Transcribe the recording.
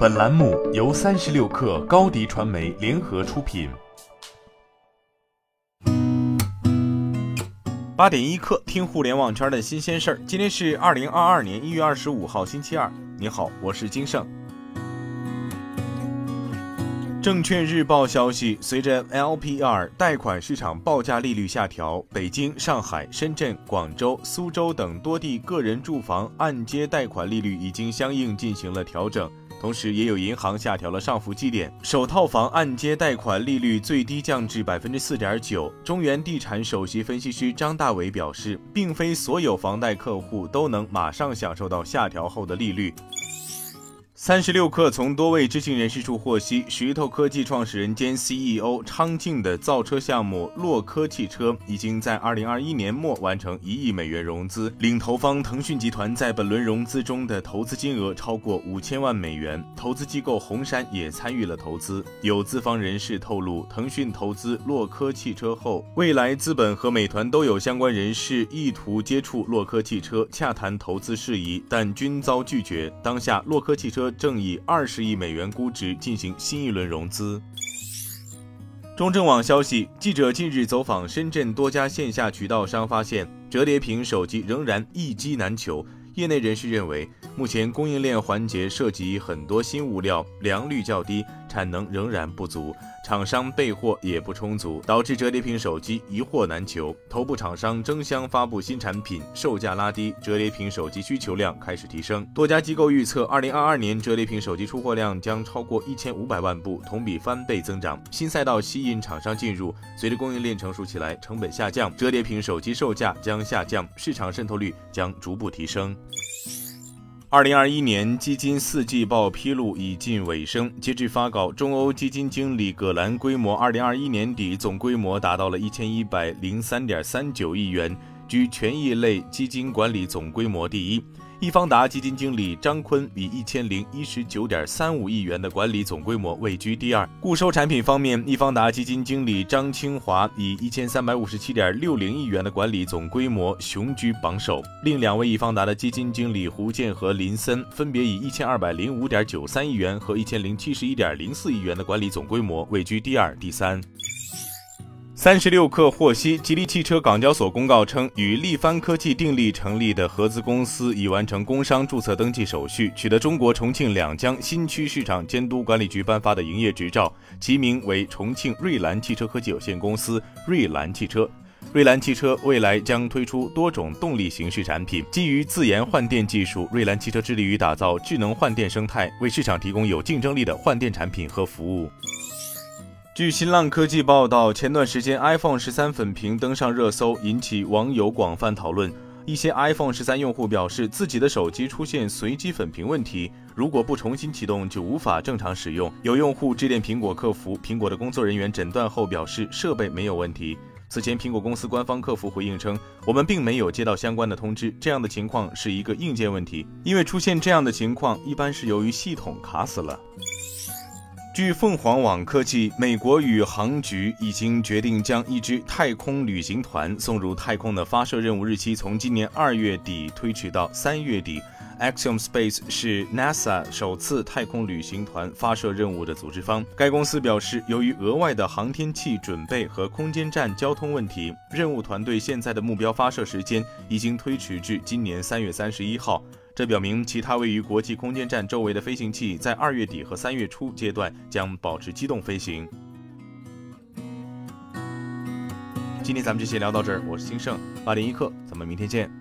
本栏目由三十六氪高低传媒联合出品。八点一刻，听互联网圈的新鲜事儿。今天是二零二二年一月二十五号，星期二。你好，我是金盛。证券日报消息，随着 LPR 贷款市场报价利率下调，北京、上海、深圳、广州、苏州等多地个人住房按揭贷款利率已经相应进行了调整。同时，也有银行下调了上浮基点，首套房按揭贷款利率最低降至百分之四点九。中原地产首席分析师张大伟表示，并非所有房贷客户都能马上享受到下调后的利率。三十六氪从多位知情人士处获悉，石头科技创始人兼 CEO 昌静的造车项目洛科汽车已经在二零二一年末完成一亿美元融资，领投方腾讯集团在本轮融资中的投资金额超过五千万美元，投资机构红杉也参与了投资。有资方人士透露，腾讯投资洛科汽车后，未来资本和美团都有相关人士意图接触洛科汽车洽谈投资事宜，但均遭拒绝。当下洛科汽车。正以二十亿美元估值进行新一轮融资。中证网消息，记者近日走访深圳多家线下渠道商，发现折叠屏手机仍然一机难求。业内人士认为，目前供应链环节涉及很多新物料，良率较低，产能仍然不足。厂商备货也不充足，导致折叠屏手机一货难求。头部厂商争相发布新产品，售价拉低，折叠屏手机需求量开始提升。多家机构预测，二零二二年折叠屏手机出货量将超过一千五百万部，同比翻倍增长。新赛道吸引厂商进入，随着供应链成熟起来，成本下降，折叠屏手机售价将下降，市场渗透率将逐步提升。二零二一年基金四季报披露已近尾声，截至发稿，中欧基金经理葛兰规模二零二一年底总规模达到了一千一百零三点三九亿元，居权益类基金管理总规模第一。易方达基金经理张坤以一千零一十九点三五亿元的管理总规模位居第二。固收产品方面，易方达基金经理张清华以一千三百五十七点六零亿元的管理总规模雄居榜首。另两位易方达的基金经理胡建和林森分别以一千二百零五点九三亿元和一千零七十一点零四亿元的管理总规模位居第二、第三。三十六氪获悉，吉利汽车港交所公告称，与力帆科技订立成立的合资公司已完成工商注册登记手续，取得中国重庆两江新区市场监督管理局颁发的营业执照，其名为重庆瑞兰汽车科技有限公司（瑞兰汽车）。瑞兰汽车未来将推出多种动力形式产品，基于自研换电技术，瑞兰汽车致力于打造智能换电生态，为市场提供有竞争力的换电产品和服务。据新浪科技报道，前段时间 iPhone 十三粉屏登上热搜，引起网友广泛讨论。一些 iPhone 十三用户表示，自己的手机出现随机粉屏问题，如果不重新启动就无法正常使用。有用户致电苹果客服，苹果的工作人员诊断后表示设备没有问题。此前，苹果公司官方客服回应称，我们并没有接到相关的通知，这样的情况是一个硬件问题。因为出现这样的情况，一般是由于系统卡死了。据凤凰网科技，美国宇航局已经决定将一支太空旅行团送入太空的发射任务日期从今年二月底推迟到三月底。Axiom Space 是 NASA 首次太空旅行团发射任务的组织方。该公司表示，由于额外的航天器准备和空间站交通问题，任务团队现在的目标发射时间已经推迟至今年三月三十一号。这表明，其他位于国际空间站周围的飞行器在二月底和三月初阶段将保持机动飞行。今天咱们就先聊到这儿，我是金盛八点一刻，咱们明天见。